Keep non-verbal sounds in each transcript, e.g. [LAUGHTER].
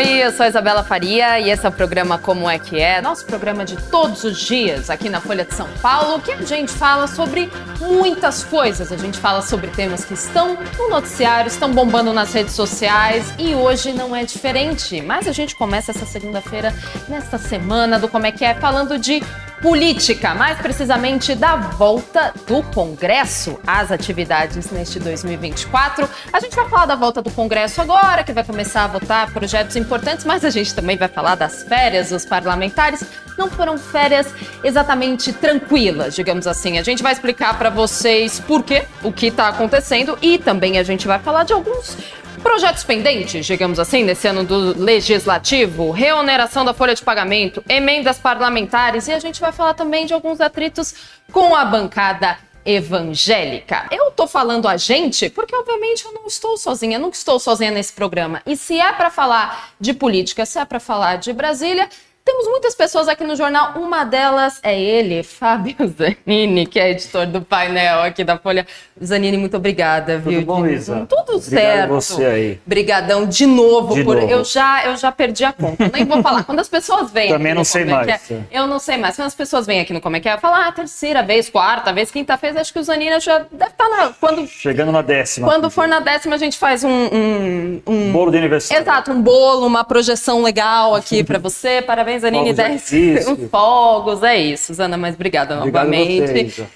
Oi, eu sou a Isabela Faria e esse é o programa Como é que é, nosso programa de todos os dias aqui na Folha de São Paulo, que a gente fala sobre muitas coisas. A gente fala sobre temas que estão no noticiário, estão bombando nas redes sociais e hoje não é diferente. Mas a gente começa essa segunda-feira, nesta semana do Como é que é, falando de política, mais precisamente da volta do Congresso às atividades neste 2024. A gente vai falar da volta do Congresso agora, que vai começar a votar projetos importantes, mas a gente também vai falar das férias dos parlamentares. Não foram férias exatamente tranquilas, digamos assim. A gente vai explicar para vocês por quê, o que está acontecendo e também a gente vai falar de alguns Projetos pendentes, digamos assim, nesse ano do legislativo, reoneração da folha de pagamento, emendas parlamentares e a gente vai falar também de alguns atritos com a bancada evangélica. Eu tô falando a gente porque, obviamente, eu não estou sozinha, não estou sozinha nesse programa. E se é para falar de política, se é para falar de Brasília, temos muitas pessoas aqui no jornal, uma delas é ele, Fábio [LAUGHS] Zanini, que é editor do painel aqui da Folha. Zanini, muito obrigada, Tudo viu? bom, Isa? Tudo Obrigado certo. você aí. Brigadão de novo De por novo. eu já eu já perdi a conta. Nem vou falar. Quando as pessoas vêm Também não sei é mais. é, eu não sei mais. Quando as pessoas vêm aqui no como é que é, eu falo, ah, terceira vez, quarta vez, quinta vez, acho que o Zanini já deve estar na quando Chegando na décima. quando for na décima a gente faz um, um, um- Bolo de aniversário. Exato, um bolo, uma projeção legal aqui pra você. Parabéns, Fogos de 10 artifício. [LAUGHS] fogos, é isso. Zana, mas obrigada Obrigado novamente. você.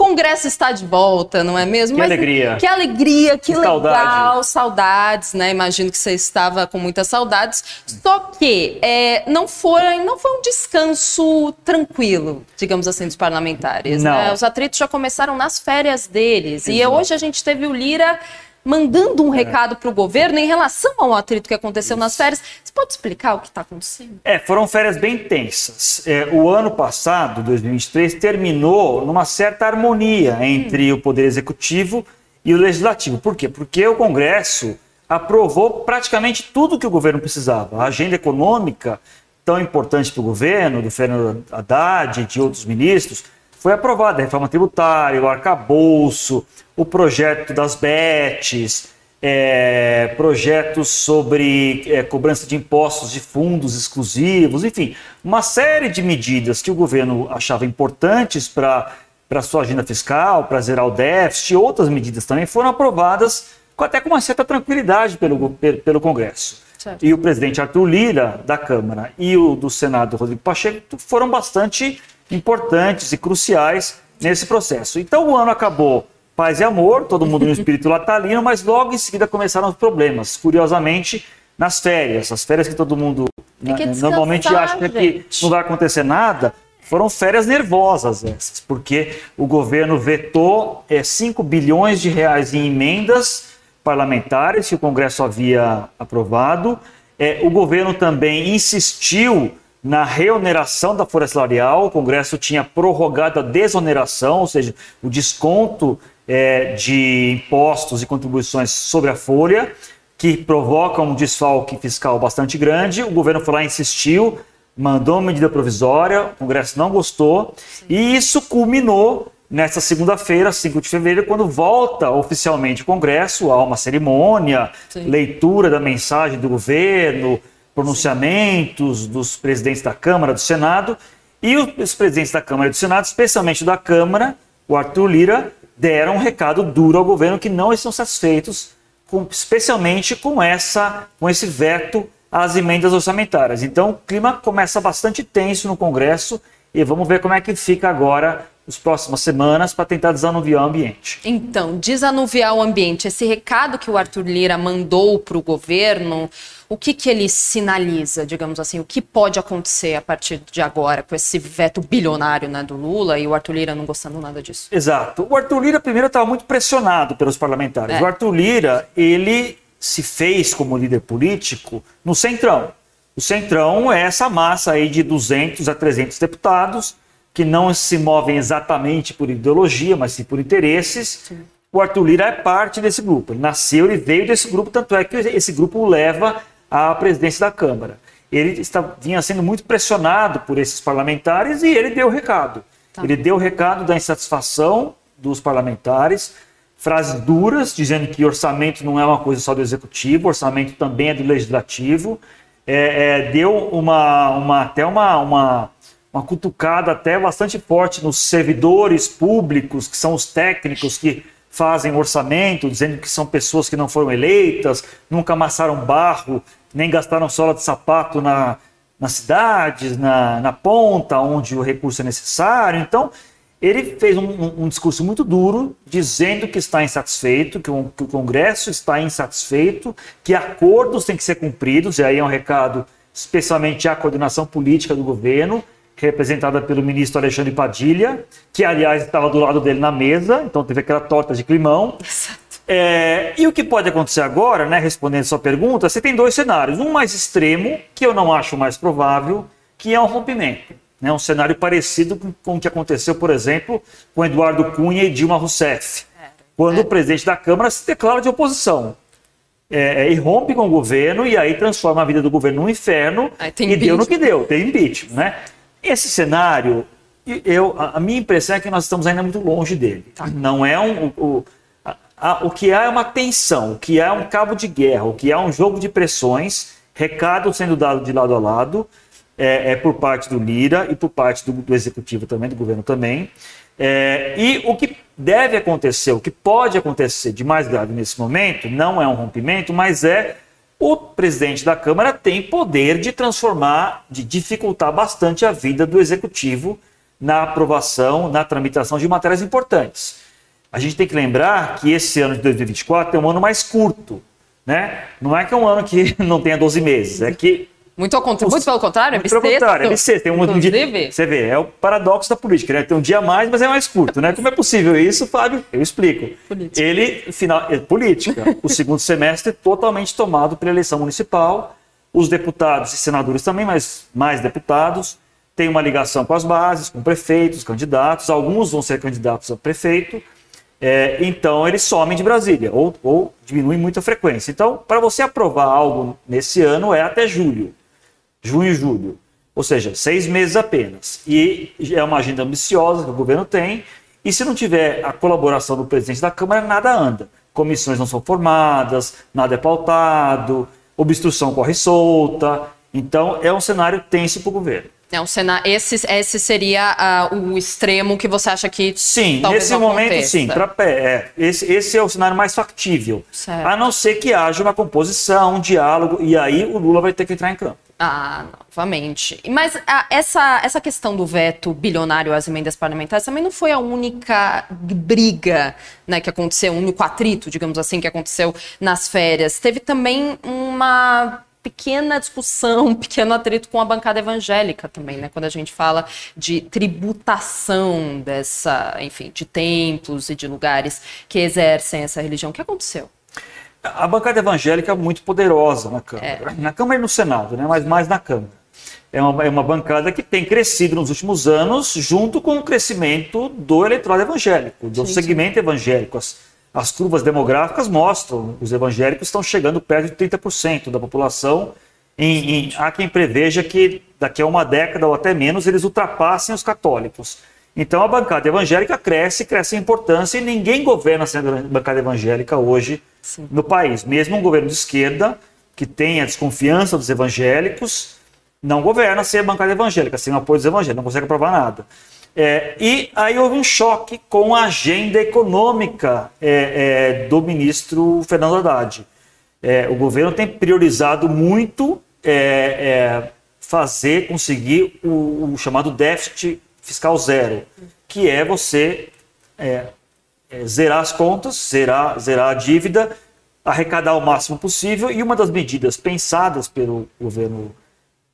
Congresso está de volta, não é mesmo? Que alegria. Que alegria, que, Que legal, saudade. saudades, né? Imagino que você estava com muitas saudades. Só que é, não, foi, não foi um descanso tranquilo, digamos assim, dos parlamentares. Não. né? Os atritos já começaram nas férias deles. E Exato. hoje a gente teve o Lira mandando É. um recado para o governo em relação ao atrito que aconteceu nas férias. Você pode explicar o que está acontecendo? É, foram férias bem tensas. É, o ano passado, 2023, terminou numa certa harmonia entre o Poder Executivo e o Legislativo. Por quê? Porque o Congresso aprovou praticamente tudo que o governo precisava. A agenda econômica, tão importante para o governo, do Fernando Haddad e de outros ministros, foi aprovada. A reforma tributária, o arcabouço, o projeto das BETs, é, projetos sobre é, cobrança de impostos de fundos exclusivos, enfim, uma série de medidas que o governo achava importantes para a sua agenda fiscal, para zerar o déficit, e outras medidas também foram aprovadas com, até com uma certa tranquilidade pelo, pelo Congresso. Certo. E o presidente Arthur Lira, da Câmara, e o do Senado, Rodrigo Pacheco, foram bastante importantes e cruciais nesse processo. Então o ano acabou paz e amor, todo mundo no espírito natalino, mas logo em seguida começaram os problemas. Curiosamente, nas férias, as férias que todo mundo Tem que né, normalmente acha que gente. não vai acontecer nada, foram férias nervosas essas, porque o governo vetou é, 5 bilhões de reais em emendas parlamentares que o Congresso havia aprovado. É, o governo também insistiu na reoneração da folha salarial. O Congresso tinha prorrogado a desoneração, ou seja, o desconto é, de impostos e contribuições sobre a folha, que provoca um desfalque fiscal bastante grande. O governo foi lá e insistiu, mandou uma medida provisória, o Congresso não gostou, e isso culminou nesta segunda-feira, 5 de fevereiro, quando volta oficialmente o Congresso, há uma cerimônia, Sim. leitura da mensagem do governo, pronunciamentos dos presidentes da Câmara, do Senado, e os presidentes da Câmara e do Senado, especialmente da Câmara, o Arthur Lira, deram um recado duro ao governo que não estão satisfeitos, com- especialmente com, essa, com esse veto às emendas orçamentárias. Então, o clima começa bastante tenso no Congresso e vamos ver como é que fica agora as próximas semanas para tentar desanuviar o ambiente. Então, desanuviar o ambiente, esse recado que o Arthur Lira mandou para o governo, o que, que ele sinaliza, digamos assim, o que pode acontecer a partir de agora com esse veto bilionário né, do Lula e o Arthur Lira não gostando nada disso? Exato. O Arthur Lira primeiro estava muito pressionado pelos parlamentares. É. O Arthur Lira, ele se fez como líder político no Centrão. O Centrão é essa massa aí de 200 a 300 deputados que não se movem exatamente por ideologia, mas sim por interesses. O Arthur Lira é parte desse grupo. Ele nasceu, ele veio desse grupo, tanto é que esse grupo o leva à presidência da Câmara. Ele está, vinha sendo muito pressionado por esses parlamentares e ele deu o recado. Tá. Ele deu o recado da insatisfação dos parlamentares, frases duras, dizendo que orçamento não é uma coisa só do executivo, orçamento também é do legislativo. é, é, deu uma, uma, até uma, uma, uma cutucada até bastante forte nos servidores públicos, que são os técnicos que fazem orçamento, dizendo que são pessoas que não foram eleitas, nunca amassaram barro, nem gastaram sola de sapato na, nas cidades, na, na ponta, onde o recurso é necessário. Então, ele fez um, um, um, discurso muito duro, dizendo que está insatisfeito, que o, que o, Congresso está insatisfeito, que acordos têm que ser cumpridos, e aí é um recado especialmente à coordenação política do governo, representada pelo ministro Alexandre Padilha, que aliás estava do lado dele na mesa, então teve aquela torta de climão. É, e o que pode acontecer agora, né, respondendo sua pergunta, você tem dois cenários. Um mais extremo, que eu não acho mais provável, que é um rompimento. Né, um cenário parecido com, com o que aconteceu, por exemplo, com Eduardo Cunha e Dilma Rousseff. Quando é. o presidente da Câmara se declara de oposição. É, é, e rompe com o governo e aí transforma a vida do governo num inferno e deu no que deu, tem impeachment, né? Esse cenário, eu, a minha impressão é que nós estamos ainda muito longe dele. Tá? Não é um, o, a, a, o que há é uma tensão, o que há é um cabo de guerra, o que há é um jogo de pressões, recado sendo dado de lado a lado, é, é por parte do Lira e por parte do, do executivo também, do governo também. É, e o que deve acontecer, o que pode acontecer de mais grave nesse momento, não é um rompimento, mas é o presidente da Câmara tem poder de transformar, de dificultar bastante a vida do executivo na aprovação, na tramitação de matérias importantes. A gente tem que lembrar que esse ano de 2024 é um ano mais curto. Né? Não é que é um ano que [LAUGHS] não tenha 12 meses, é que muito, ao contra... muito pelo contrário, é muito bissexto. Pelo contrário, é bissexto. Tem um, um dia... Você vê, é o paradoxo da política, né? Tem um dia a mais, mas é mais curto, né? Como é possível isso, Fábio? Eu explico. Política. Ele, final... É, política. o segundo semestre totalmente tomado pela eleição municipal. Os deputados e senadores também, mas mais deputados. Tem uma ligação com as bases, com prefeitos, candidatos. Alguns vão ser candidatos a prefeito. É, então, eles somem de Brasília, ou, ou diminuem muito a frequência. Então, para você aprovar algo nesse ano, é até julho junho e julho. Ou seja, seis meses apenas. E é uma agenda ambiciosa que o governo tem. E se não tiver a colaboração do presidente da Câmara, nada anda. Comissões não são formadas, nada é pautado, obstrução corre solta. Então, é um cenário tenso para o governo. É um cenário, esse, esse seria uh, o extremo que você acha que sim nesse momento aconteça. sim pra, é, esse, esse é o cenário mais factível certo. a não ser que haja uma composição um diálogo e aí o Lula vai ter que entrar em campo ah, novamente. Mas a, essa, essa questão do veto bilionário às emendas parlamentares também não foi a única briga né, que aconteceu, o único atrito, digamos assim, que aconteceu nas férias. Teve também uma pequena discussão, [LAUGHS] um pequeno atrito com a bancada evangélica também, né? Quando a gente fala de tributação dessa, enfim, de templos e de lugares que exercem essa religião. O que aconteceu? A bancada evangélica é muito poderosa na Câmara. É. Na Câmara e no Senado, né? mas mais na Câmara. É uma, é uma bancada que tem crescido nos últimos anos, junto com o crescimento do eleitorado evangélico, do sim, segmento sim. evangélico. As, as curvas demográficas mostram os evangélicos estão chegando perto de 30% da população. Em, em, há quem preveja que daqui a uma década ou até menos eles ultrapassem os católicos. Então a bancada evangélica cresce, cresce em importância e ninguém governa sem a bancada evangélica hoje Sim. no país. Mesmo um governo de esquerda, que tem a desconfiança dos evangélicos, não governa sem a bancada evangélica, sem o apoio dos evangélicos, não consegue aprovar nada. É, e aí houve um choque com a agenda econômica é, é, do ministro Fernando Haddad. É, o governo tem priorizado muito é, é, fazer, conseguir o, o chamado déficit fiscal zero, que é você é, é, zerar as contas, zerar, zerar a dívida, arrecadar o máximo possível. E uma das medidas pensadas pelo governo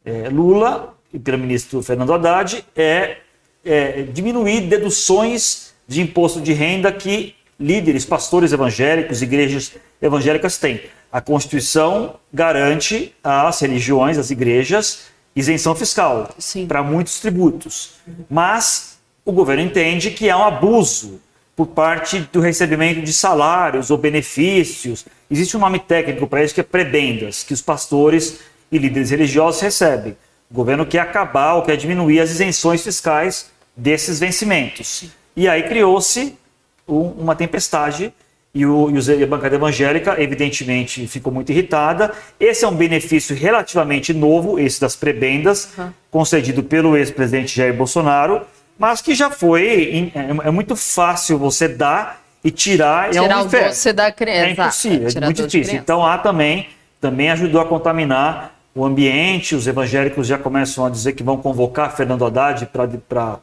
é, Lula e pelo ministro Fernando Haddad é, é diminuir deduções de imposto de renda que líderes, pastores evangélicos, igrejas evangélicas têm. A Constituição garante às religiões, às igrejas, isenção fiscal para muitos tributos. Mas o governo entende que há um abuso por parte do recebimento de salários ou benefícios. Existe um nome técnico para isso que é prebendas, que os pastores e líderes religiosos recebem. O governo quer acabar ou quer diminuir as isenções fiscais desses vencimentos. E aí criou-se uma tempestade e, o, e a bancada evangélica, evidentemente, ficou muito irritada. Esse é um benefício relativamente novo, esse das prebendas, uhum. concedido pelo ex-presidente Jair Bolsonaro, mas que já foi. É, é, muito fácil você dar e tirar. Tirar é um o doce da criança. É impossível, é muito difícil. Então há também, também ajudou a contaminar o ambiente. Os evangélicos já começam a dizer que vão convocar Fernando Haddad para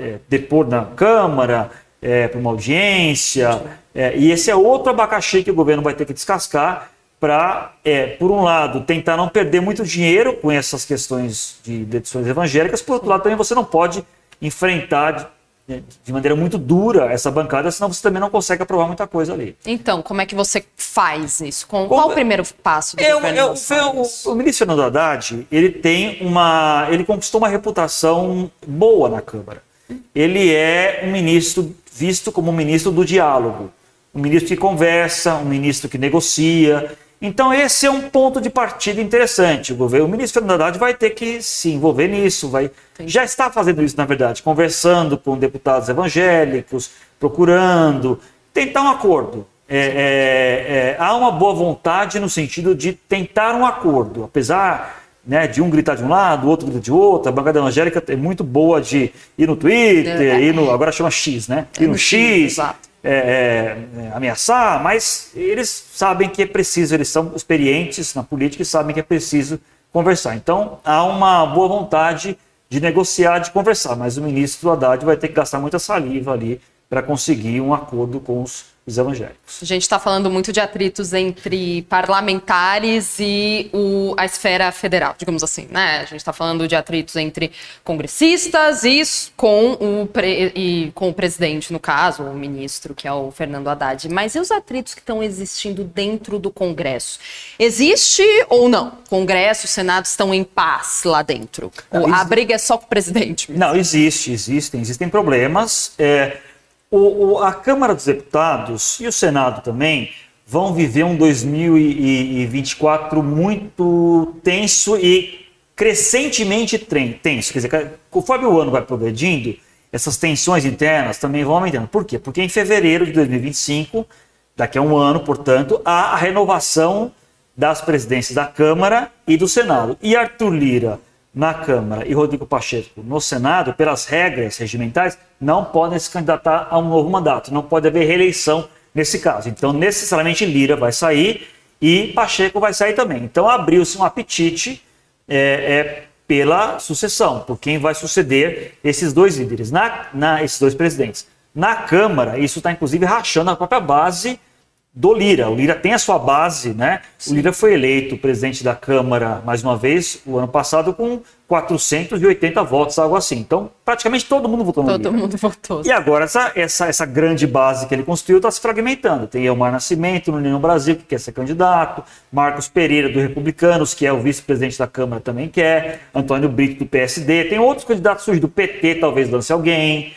é, depor na Câmara é, para uma audiência. É, e esse é outro abacaxi que o governo vai ter que descascar para, é, por um lado, tentar não perder muito dinheiro com essas questões de decisões evangélicas, por outro lado, também você não pode enfrentar de, de maneira muito dura essa bancada, senão você também não consegue aprovar muita coisa ali. Então, como é que você faz isso? Com, qual o primeiro passo do eu, governo eu, eu, o, o ministro Fernando Haddad, ele tem uma, ele conquistou uma reputação boa na Câmara. Ele é um ministro visto como um ministro do diálogo, um ministro que conversa, um ministro que negocia. Então, esse é um ponto de partida interessante. O, governo, o ministro Fernando Haddad vai ter que se envolver nisso, vai, já está fazendo isso, na verdade, conversando com deputados evangélicos, procurando tentar um acordo. É, é, é, há uma boa vontade no sentido de tentar um acordo, apesar né, de um gritar de um lado, o outro grita de outro. A bancada evangélica é muito boa de ir no Twitter, é. ir no, agora chama X, né? Ir no, no X, X é, é, é, ameaçar, mas eles sabem que é preciso, eles são experientes na política e sabem que é preciso conversar. Então há uma boa vontade de negociar, de conversar, mas o ministro Haddad vai ter que gastar muita saliva ali para conseguir um acordo com os os evangélicos. A gente está falando muito de atritos entre parlamentares e o, a esfera federal, digamos assim, né? A gente está falando de atritos entre congressistas e com o, pre, e com o presidente, no caso, o ministro, que é o Fernando Haddad. Mas e os atritos que estão existindo dentro do Congresso? Existe ou não? Congresso, Senado estão em paz lá dentro? Não, a briga é só com o presidente? Mesmo? Não, existe, existem, existem problemas. É o, o, a Câmara dos Deputados e o Senado também vão viver um 2024 muito tenso e crescentemente tenso. Quer dizer, conforme o ano vai progredindo, essas tensões internas também vão aumentando. Por quê? Porque em fevereiro de 2025, daqui a um ano, portanto, há a renovação das presidências da Câmara e do Senado. E Arthur Lira na Câmara e Rodrigo Pacheco no Senado, pelas regras regimentais, não podem se candidatar a um novo mandato. Não pode haver reeleição nesse caso. Então, necessariamente, Lira vai sair e Pacheco vai sair também. Então, abriu-se um apetite é, é, pela sucessão, por quem vai suceder esses dois líderes, na, na esses dois presidentes. Na Câmara, isso está inclusive rachando a própria base do Lira. O Lira tem a sua base, né? Sim. O Lira foi eleito presidente da Câmara mais uma vez o ano passado com 480 votos, algo assim. Então, praticamente todo mundo votou no todo Lira. Todo mundo votou. E agora essa, essa, essa grande base que ele construiu está se fragmentando. Tem Elmar Nascimento no União Brasil, que quer ser candidato, Marcos Pereira do Republicanos, que é o vice-presidente da Câmara, também quer, Antônio Brito do PSD, tem outros candidatos surgindo do PT, talvez lance alguém.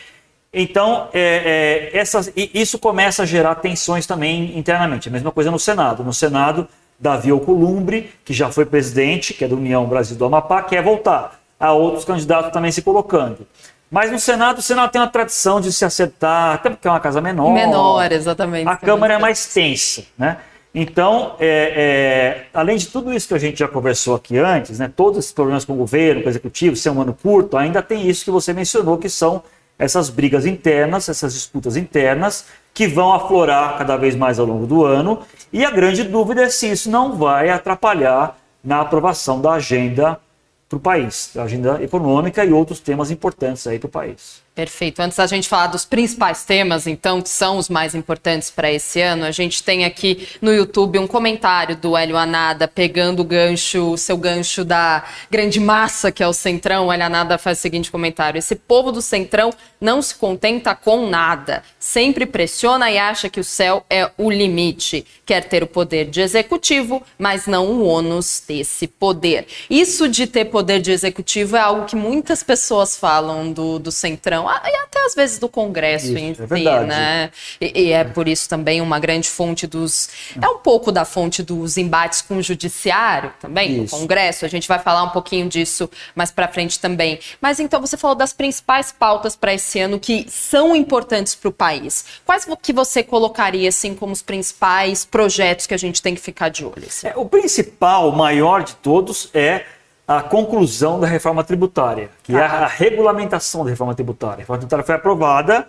Então, é, é, essas, isso começa a gerar tensões também internamente. A mesma coisa no Senado. No Senado, Davi Alcolumbre, que já foi presidente, que é da União Brasil do Amapá, quer voltar. Há outros candidatos também se colocando. Mas no Senado, o Senado tem uma tradição de se acertar, até porque é uma casa menor. Menor, exatamente. A Câmara é mais tensa, né? Então, é, é, além de tudo isso que a gente já conversou aqui antes, né, todos esses problemas com o governo, com o executivo, ser um ano curto, ainda tem isso que você mencionou, que são essas brigas internas, essas disputas internas, que vão aflorar cada vez mais ao longo do ano. E a grande dúvida é se isso não vai atrapalhar na aprovação da agenda para o país, da agenda econômica e outros temas importantes aí para o país. Perfeito. Antes da gente falar dos principais temas, então, que são os mais importantes para esse ano, a gente tem aqui no YouTube um comentário do Hélio Anada pegando o gancho, o seu gancho da grande massa que é o Centrão. O Hélio Anada faz o seguinte comentário: esse povo do Centrão não se contenta com nada, sempre pressiona e acha que o céu é o limite. Quer ter o poder de executivo, mas não o ônus desse poder. Isso de ter poder de executivo é algo que muitas pessoas falam do, do Centrão União e até às vezes do Congresso isso, em é si, verdade. né? E, e, é por isso também uma grande fonte dos. É um pouco da fonte dos embates com o Judiciário também, isso. no Congresso. A gente vai falar um pouquinho disso mais para frente também. Mas então você falou das principais pautas para esse ano que são importantes para o país. Quais que você colocaria assim como os principais projetos que a gente tem que ficar de olho? Assim? É, o principal, o maior de todos é a conclusão da reforma tributária, que ah. é a, a regulamentação da reforma tributária. A reforma tributária foi aprovada,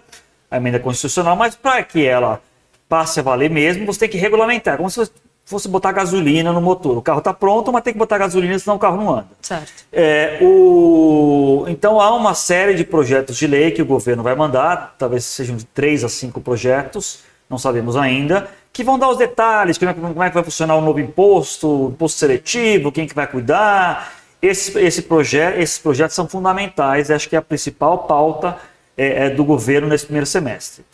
a emenda constitucional, mas para que ela passe a valer mesmo, você tem que regulamentar, como se fosse botar gasolina no motor. O carro está pronto, mas tem que botar gasolina, senão o carro não anda. Certo. É, o... Então há uma série de projetos de lei que o governo vai mandar, talvez sejam de três a cinco projetos, não sabemos ainda, que vão dar os detalhes, como é, como é que vai funcionar o novo imposto, imposto seletivo, quem que vai cuidar, esse, esse projeto, esses projetos são fundamentais, acho que é a principal pauta é, é do governo nesse primeiro semestre.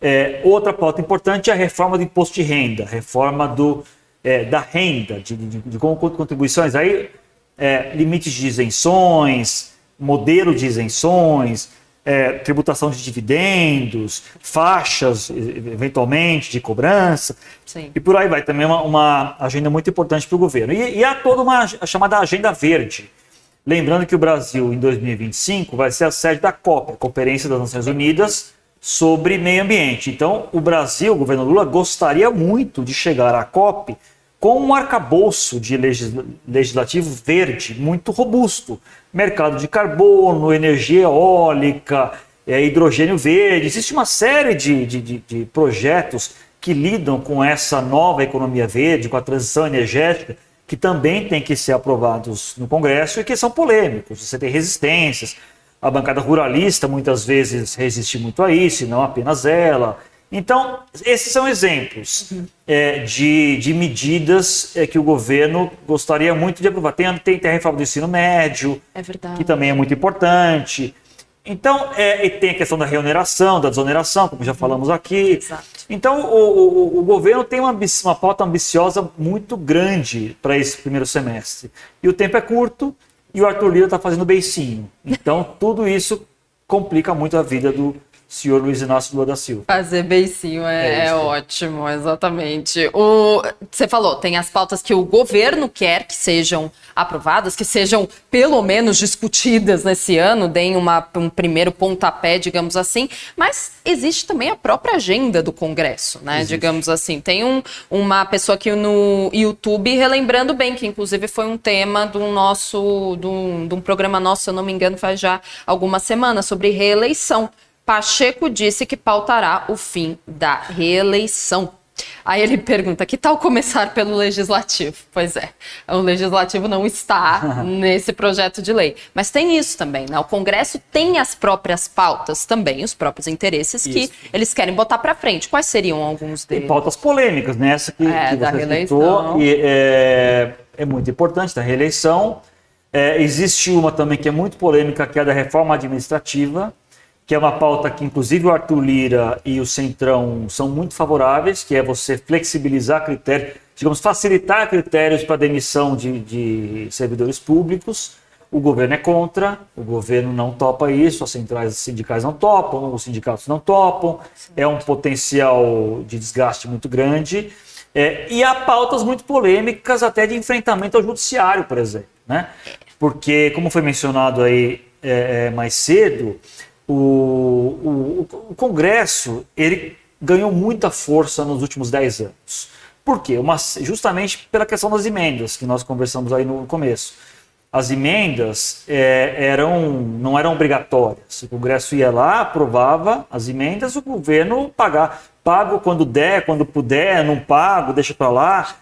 É, outra pauta importante é a reforma do imposto de renda, reforma do, é, da renda, de, de, de, contribuições, aí, é, limites de isenções, modelo de isenções, é, tributação de dividendos, faixas, eventualmente, de cobrança. Sim. E por aí vai. Também uma, uma agenda muito importante para o governo. E, e há toda uma chamada Agenda Verde. Lembrando que o Brasil, em 2025, vai ser a sede da COP, a Conferência das Nações Unidas sobre Meio Ambiente. Então, o Brasil, o governo Lula, gostaria muito de chegar à COP com um arcabouço de legislativo verde muito robusto. Mercado de carbono, energia eólica, é, hidrogênio verde. Existe uma série de, de, de, projetos que lidam com essa nova economia verde, com a transição energética, que também têm que ser aprovados no Congresso e que são polêmicos. Você tem resistências. A bancada ruralista muitas vezes resiste muito a isso, e não apenas ela. Então, esses são exemplos uhum. é, de, de medidas é, que o governo gostaria muito de aprovar. Tem, tem, tem a reforma do ensino médio, é que também é muito importante. Então, é, e tem a questão da reoneração, da desoneração, como já falamos aqui. Exato. Então, o, o, o governo tem uma, uma pauta ambiciosa muito grande para esse primeiro semestre. E o tempo é curto e o Arthur Lira está fazendo beicinho. Então, tudo isso complica muito a vida do, senhor Luiz Inácio Lula da Silva. Fazer beicinho é, é, é ótimo, exatamente. O, você falou, tem as pautas que o governo quer que sejam aprovadas, que sejam pelo menos discutidas nesse ano, deem uma, um primeiro pontapé, digamos assim, mas existe também a própria agenda do Congresso, né? Existe. Digamos assim. Tem um, uma pessoa aqui no YouTube relembrando bem, que inclusive foi um tema do nosso, de um, programa nosso, se eu não me engano, faz já algumas semanas, sobre reeleição. Pacheco disse que pautará o fim da reeleição. Aí ele [LAUGHS] pergunta: que tal começar pelo legislativo? Pois é, o legislativo não está [LAUGHS] nesse projeto de lei. Mas tem isso também, né? O Congresso tem as próprias pautas também, os próprios interesses isso. que eles querem botar para frente. Quais seriam alguns deles? Tem pautas polêmicas, né? Essa que, é, que você reeleição. citou, e é, é muito importante, da reeleição. É, existe uma também que é muito polêmica, que é a da reforma administrativa que é uma pauta que inclusive o Arthur Lira e o Centrão são muito favoráveis, que é você flexibilizar critérios, digamos, facilitar critérios para demissão de, de servidores públicos. O governo é contra, o governo não topa isso, as centrais sindicais não topam, os sindicatos não topam, é um potencial de desgaste muito grande. É, e há pautas muito polêmicas até de enfrentamento ao judiciário, por exemplo. Né? Porque, como foi mencionado aí é, é mais cedo, o, o, o Congresso ele ganhou muita força nos últimos 10 anos. Por quê? Uma, justamente pela questão das emendas, que nós conversamos aí no começo. As emendas é, eram, não eram obrigatórias. O Congresso ia lá, aprovava as emendas, o governo pagar. Pago quando der, quando puder, não pago, deixa para lá.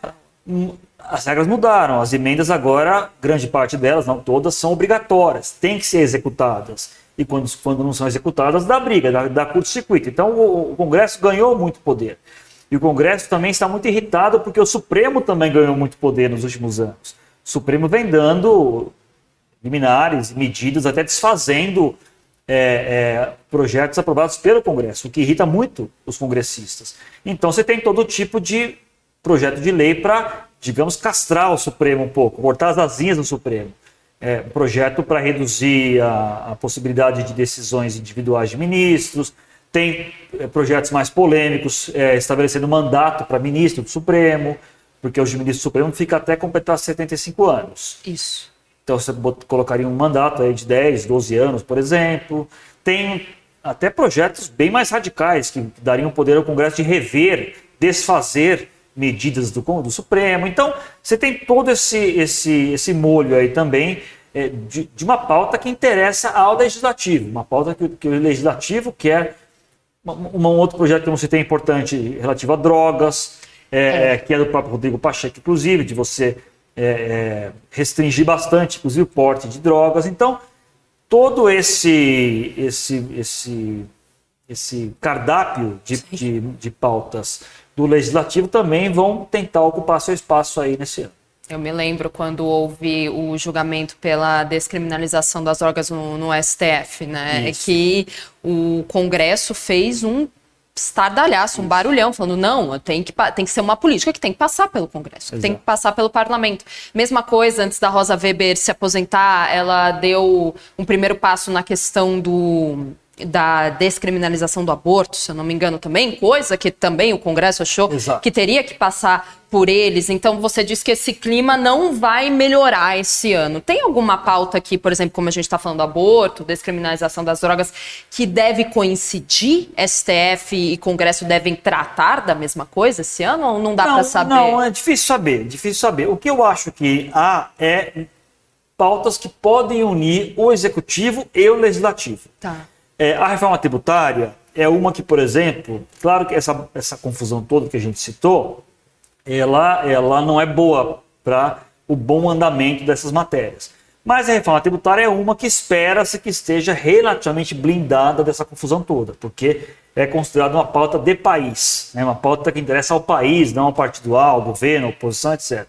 Hum, as regras mudaram. As emendas agora, grande parte delas, não todas, são obrigatórias, têm que ser executadas e quando, quando não são executadas, dá briga, dá, dá curto-circuito. Então o, o, Congresso ganhou muito poder. E o Congresso também está muito irritado porque o Supremo também ganhou muito poder nos últimos anos. O Supremo vem dando liminares, medidas, até desfazendo é, é, projetos aprovados pelo Congresso, o que irrita muito os congressistas. Então você tem todo tipo de projeto de lei para, digamos, castrar o Supremo um pouco, cortar as asinhas do Supremo. É, projeto para reduzir a, a, possibilidade de decisões individuais de ministros, tem é, projetos mais polêmicos, é, estabelecendo mandato para ministro do Supremo, porque os ministros do Supremo fica até completar 75 anos. Isso. Então você colocaria um mandato aí de 10, 12 anos, por exemplo. Tem até projetos bem mais radicais que dariam poder ao Congresso de rever, desfazer medidas do, do Supremo. Então, você tem todo esse, esse, esse molho aí também é, de, de, uma pauta que interessa ao legislativo, uma pauta que, que o legislativo quer. Um, um outro projeto que eu não citei importante relativo a drogas, é, é. que é do próprio Rodrigo Pacheco, inclusive, de você é, é, restringir bastante, inclusive, o porte de drogas. Então, todo esse, esse, esse, esse cardápio de, de, de pautas do legislativo também vão tentar ocupar seu espaço aí nesse ano. Eu me lembro quando houve o julgamento pela descriminalização das drogas no, no STF, né? É Isso. Que o Congresso fez um estardalhaço, um barulhão, falando, não, tem que, tem que ser uma política que tem que passar pelo Congresso, que tem que passar pelo Parlamento. Mesma coisa, antes da Rosa Weber se aposentar, ela deu um primeiro passo na questão do da descriminalização do aborto, se eu não me engano também, coisa que também o Congresso achou Exato. que teria que passar por eles. Então você diz que esse clima não vai melhorar esse ano. Tem alguma pauta aqui, por exemplo, como a gente está falando do aborto, descriminalização das drogas, que deve coincidir? STF e Congresso devem tratar da mesma coisa esse ano ou não dá para saber? Não, é difícil saber, difícil saber. O que eu acho que há é pautas que podem unir o executivo e o legislativo. Tá. É, a reforma tributária é uma que, por exemplo, claro que essa, essa confusão toda que a gente citou, ela, ela não é boa para o bom andamento dessas matérias. Mas a reforma tributária é uma que espera-se que esteja relativamente blindada dessa confusão toda, porque é considerada uma pauta de país, né? uma pauta que interessa ao país, não ao partido A, ao governo, à oposição, etc.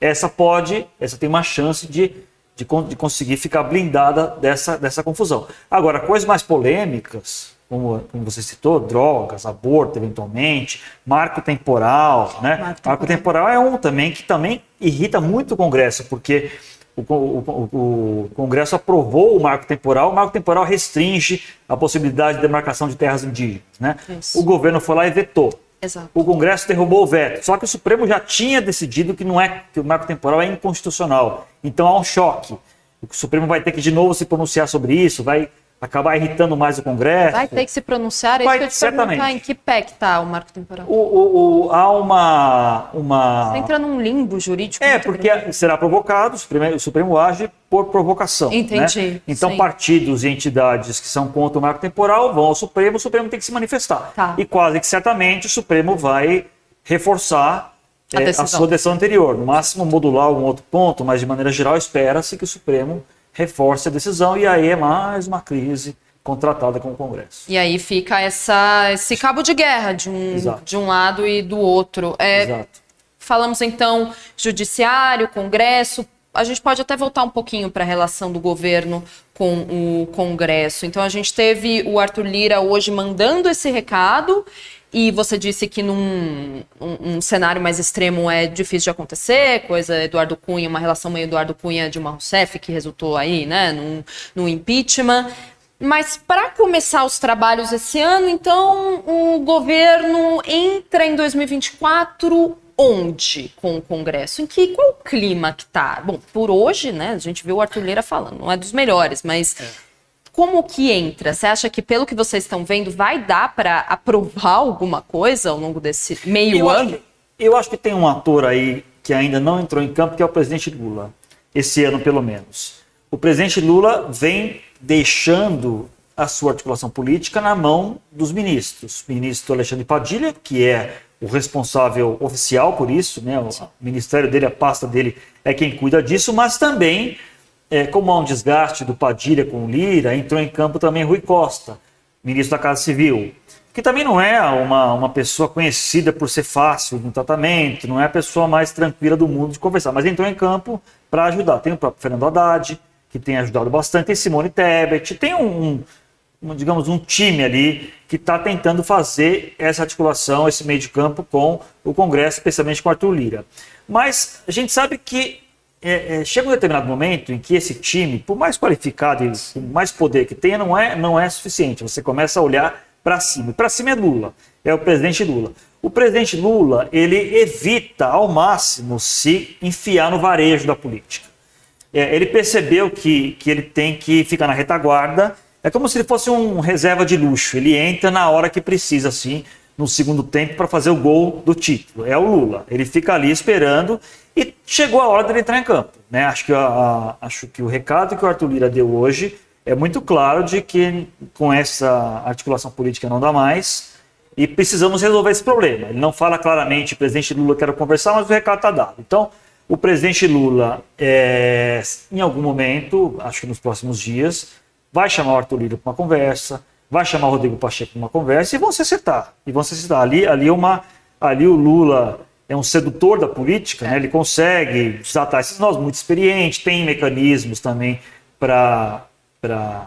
Essa pode, essa tem uma chance de de, de conseguir ficar blindada dessa, dessa confusão. Agora, coisas mais polêmicas, como, como, você citou, drogas, aborto, eventualmente, marco temporal, né? Marco, marco temporal. é um também que também irrita muito o Congresso, porque o, o, o, Congresso aprovou o marco temporal, o marco temporal restringe a possibilidade de demarcação de terras indígenas, né? O governo foi lá e vetou. Exato. O Congresso derrubou o veto. Só que o Supremo já tinha decidido que não é que o marco temporal é inconstitucional. Então há um choque. O Supremo vai ter que de novo se pronunciar sobre isso, vai acabar irritando mais o Congresso. Vai ter que se pronunciar, é vai, isso que eu te certamente. em que pé que está o marco temporal. O, o, o, há uma... uma... Você entra num limbo jurídico. É, porque grande. será provocado, o Supremo, o Supremo, age por provocação. Né? Entendi. Né? Então, Sim. partidos e entidades que são contra o marco temporal vão ao Supremo, o Supremo tem que se manifestar. Tá. E quase que certamente o Supremo vai reforçar a, é, a sua decisão anterior. No máximo modular um outro ponto, mas de maneira geral espera-se que o Supremo reforce a decisão e aí é mais uma crise contratada com o Congresso. E aí fica essa, esse cabo de guerra de um, de um lado e do outro. É, Exato. Falamos então judiciário, Congresso. A gente pode até voltar um pouquinho para a relação do governo com o Congresso. Então a gente teve o Arthur Lira hoje mandando esse recado e você disse que num um, um, cenário mais extremo é difícil de acontecer, coisa Eduardo Cunha, uma relação meio Eduardo Cunha Dilma Rousseff, que resultou aí, né, no, no impeachment. Mas para começar os trabalhos esse ano, então o governo entra em 2024 onde com o Congresso? Em que qual o clima que tá? Bom, por hoje, né, a gente viu o Arthur falando, não é dos melhores, mas é como que entra? Você acha que, pelo que vocês estão vendo, vai dar para aprovar alguma coisa ao longo desse meio eu ano? Acho, eu acho que tem um ator aí que ainda não entrou em campo, que é o presidente Lula. Esse ano, pelo menos. O presidente Lula vem deixando a sua articulação política na mão dos ministros. O ministro Alexandre Padilha, que é o responsável oficial por isso, né? o ministério dele, a pasta dele é quem cuida disso, mas também é, como há um desgaste do Padilha com o Lira, entrou em campo também Rui Costa, ministro da Casa Civil, que também não é uma, uma pessoa conhecida por ser fácil no tratamento, não é a pessoa mais tranquila do mundo de conversar, mas entrou em campo para ajudar. Tem o próprio Fernando Haddad, que tem ajudado bastante, tem Simone Tebet, tem um, um digamos, um time ali que está tentando fazer essa articulação, esse meio de campo com o Congresso, especialmente com Arthur Lira. Mas a gente sabe que é, é, chega um determinado momento em que esse time, por mais qualificado e por mais poder que tenha, não é, não é suficiente. Você começa a olhar para cima. Para cima é Lula, é o presidente Lula. O presidente Lula, ele evita ao máximo se enfiar no varejo da política. É, ele percebeu que, que ele tem que ficar na retaguarda. É como se ele fosse um reserva de luxo. Ele entra na hora que precisa, assim, no segundo tempo, para fazer o gol do título. É o Lula. Ele fica ali esperando e chegou a hora dele entrar em campo. Né? Acho, que a, a, acho que o recado que o Arthur Lira deu hoje é muito claro de que com essa articulação política não dá mais e precisamos resolver esse problema. Ele não fala claramente, presidente Lula, quero conversar, mas o recado está dado. Então, o presidente Lula, é, em algum momento, acho que nos próximos dias, vai chamar o Arthur Lira para uma conversa, vai chamar o Rodrigo Pacheco para uma conversa e vão se acertar. E vão se acertar. Ali, ali, uma, ali o Lula é um sedutor da política, né? ele consegue desatar esses nós, muito experiente, tem mecanismos também para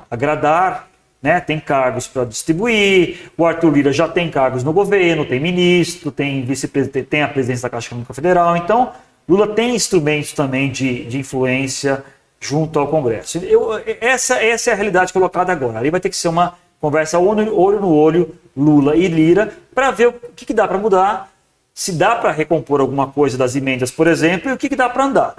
agradar, né? tem cargos para distribuir. O Arthur Lira já tem cargos no governo, tem ministro, tem vice-presidente, tem a presidência da Caixa Econômica Federal. Então, Lula tem instrumentos também de, de influência junto ao Congresso. Eu, essa, essa é a realidade colocada agora. Ali vai ter que ser uma conversa olho, olho no olho, Lula e Lira, para ver o que, que dá para mudar, se dá para recompor alguma coisa das emendas, por exemplo, e o que, que dá para andar.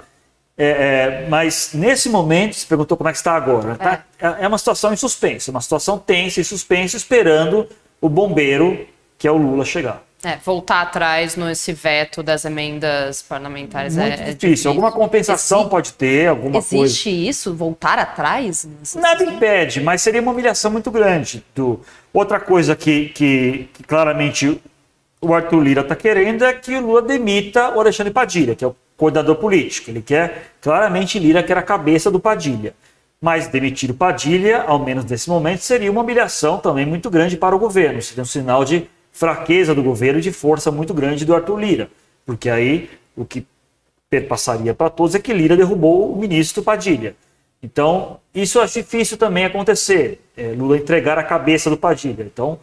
É, é, mas nesse momento, você perguntou como é que está agora. Tá? É. é uma situação em suspenso, uma situação tensa e suspenso, esperando o bombeiro, que é o Lula, chegar. É, voltar atrás nesse veto das emendas parlamentares Muito é, difícil. É difícil. Alguma compensação pode ter, alguma existe coisa. Existe isso? Voltar atrás? Nada impede, mas seria uma humilhação muito grande. Do... Outra coisa que, que, que claramente o Arthur Lira está querendo é que o Lula demita o Alexandre Padilha, que é o coordenador político. Ele quer, claramente, Lira quer a cabeça do Padilha. Mas demitir o Padilha, ao menos nesse momento, seria uma humilhação também muito grande para o governo. Seria um sinal de fraqueza do governo e de força muito grande do Arthur Lira. Porque aí o que perpassaria para todos é que Lira derrubou o ministro Padilha. Então, isso é difícil também acontecer. É, Lula entregar a cabeça do Padilha. Então,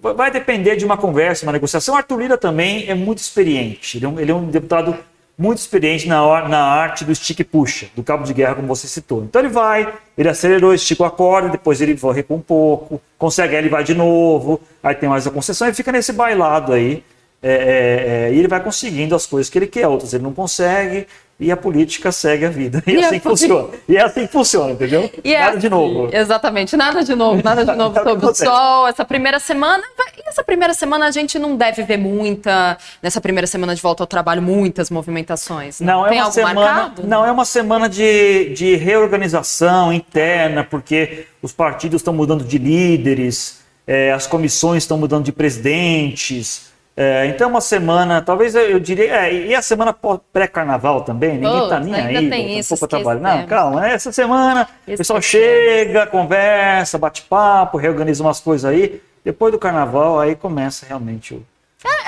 vai depender de uma conversa, uma negociação. Arthur Lira também é muito experiente. Ele é um, ele é um deputado muito experiente na, na arte do stick puxa, do cabo de guerra, como você citou. Então ele vai, ele acelerou, estica a corda, depois ele recua um pouco, consegue, aí ele vai de novo, aí tem mais a concessão e fica nesse bailado aí. É, é, é, e ele vai conseguindo as coisas que ele quer, outras ele não consegue, e a política segue a vida. [LAUGHS] E, e assim funciona. E é assim que funciona, entendeu? E é nada assim, de novo. Exatamente, nada de novo, nada de [LAUGHS] novo sobre o sol. Essa primeira semana, e essa primeira semana a gente não deve ver muita, nessa primeira semana de volta ao trabalho, muitas movimentações. Não, não é Tem uma semana, marcado? Não, é uma semana de, de reorganização interna, porque os partidos estão mudando de líderes, é, as comissões estão mudando de presidentes. É, então, uma semana, talvez eu diria. É, e a semana pré-carnaval também, ninguém está nem aí. Tem isso, um trabalho. Não, calma, né? essa semana o pessoal chega, conversa, bate papo, reorganiza umas coisas aí. Depois do carnaval, aí começa realmente o,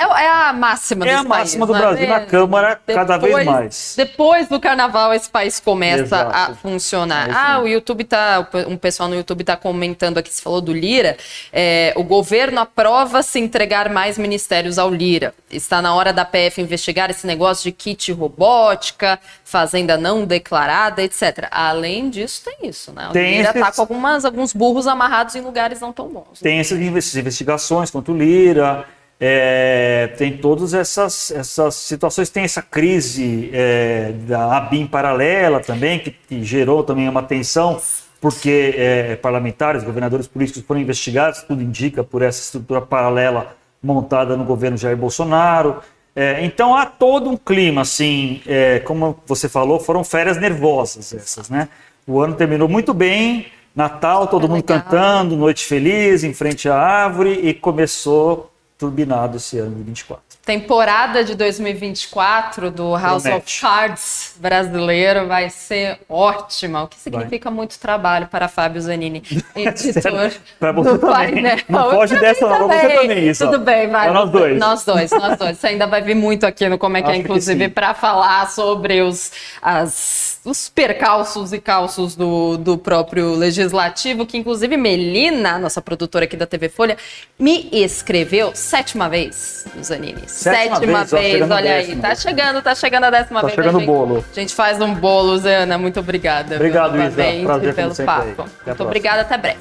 é, é, é, a máxima É a máxima país, do Brasil na Câmara, depois, cada vez mais. Depois do carnaval, esse país começa Exato. a funcionar. É ah, o YouTube tá. Um pessoal no YouTube está comentando aqui, você falou do Lira. É, o governo aprova se entregar mais ministérios ao Lira. Está na hora da PF investigar esse negócio de kit robótica, fazenda não declarada, etc. Além disso, tem isso, né? O tem Lira está com algumas, alguns burros amarrados em lugares não tão bons. Tem essas investigações contra o Lira. É, tem todas essas, essas situações, tem essa crise é, da ABIN paralela também, que, que, gerou também uma tensão, porque é, parlamentares, governadores políticos foram investigados, tudo indica, por essa estrutura paralela montada no governo Jair Bolsonaro. É, então há todo um clima, assim, é, como você falou, foram férias nervosas essas, né? O ano terminou muito bem, Natal, todo mundo legal. cantando, noite feliz, em frente à árvore, e começou turbinado esse ano de 24. Temporada de 2024 do House Promete. of Cards brasileiro vai ser ótima, o que significa vai. muito trabalho para Fábio Zanini, [LAUGHS] editor para você do também. Painel. Não pode dessa não, você também isso. Tudo bem, vai. É nós dois. Nós dois, nós dois. Você ainda vai vir muito aqui no Como é que é, Acho é, inclusive, para falar sobre os, as os percalços e calços do, do próprio legislativo, que inclusive Melina, nossa produtora aqui da TV Folha, me escreveu sétima vez, Zanini, Sétima, Sétima vez, vez olha aí. Tá chegando, tá chegando a décima tá vez. Tá chegando o bolo. A gente faz um bolo, Zana. Muito obrigada. Obrigado, Isa. Prazer pelo papo. Muito obrigada, até breve.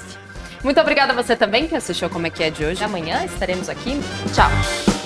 Muito obrigada a você também que assistiu Como é que é de hoje. Amanhã estaremos aqui. Tchau.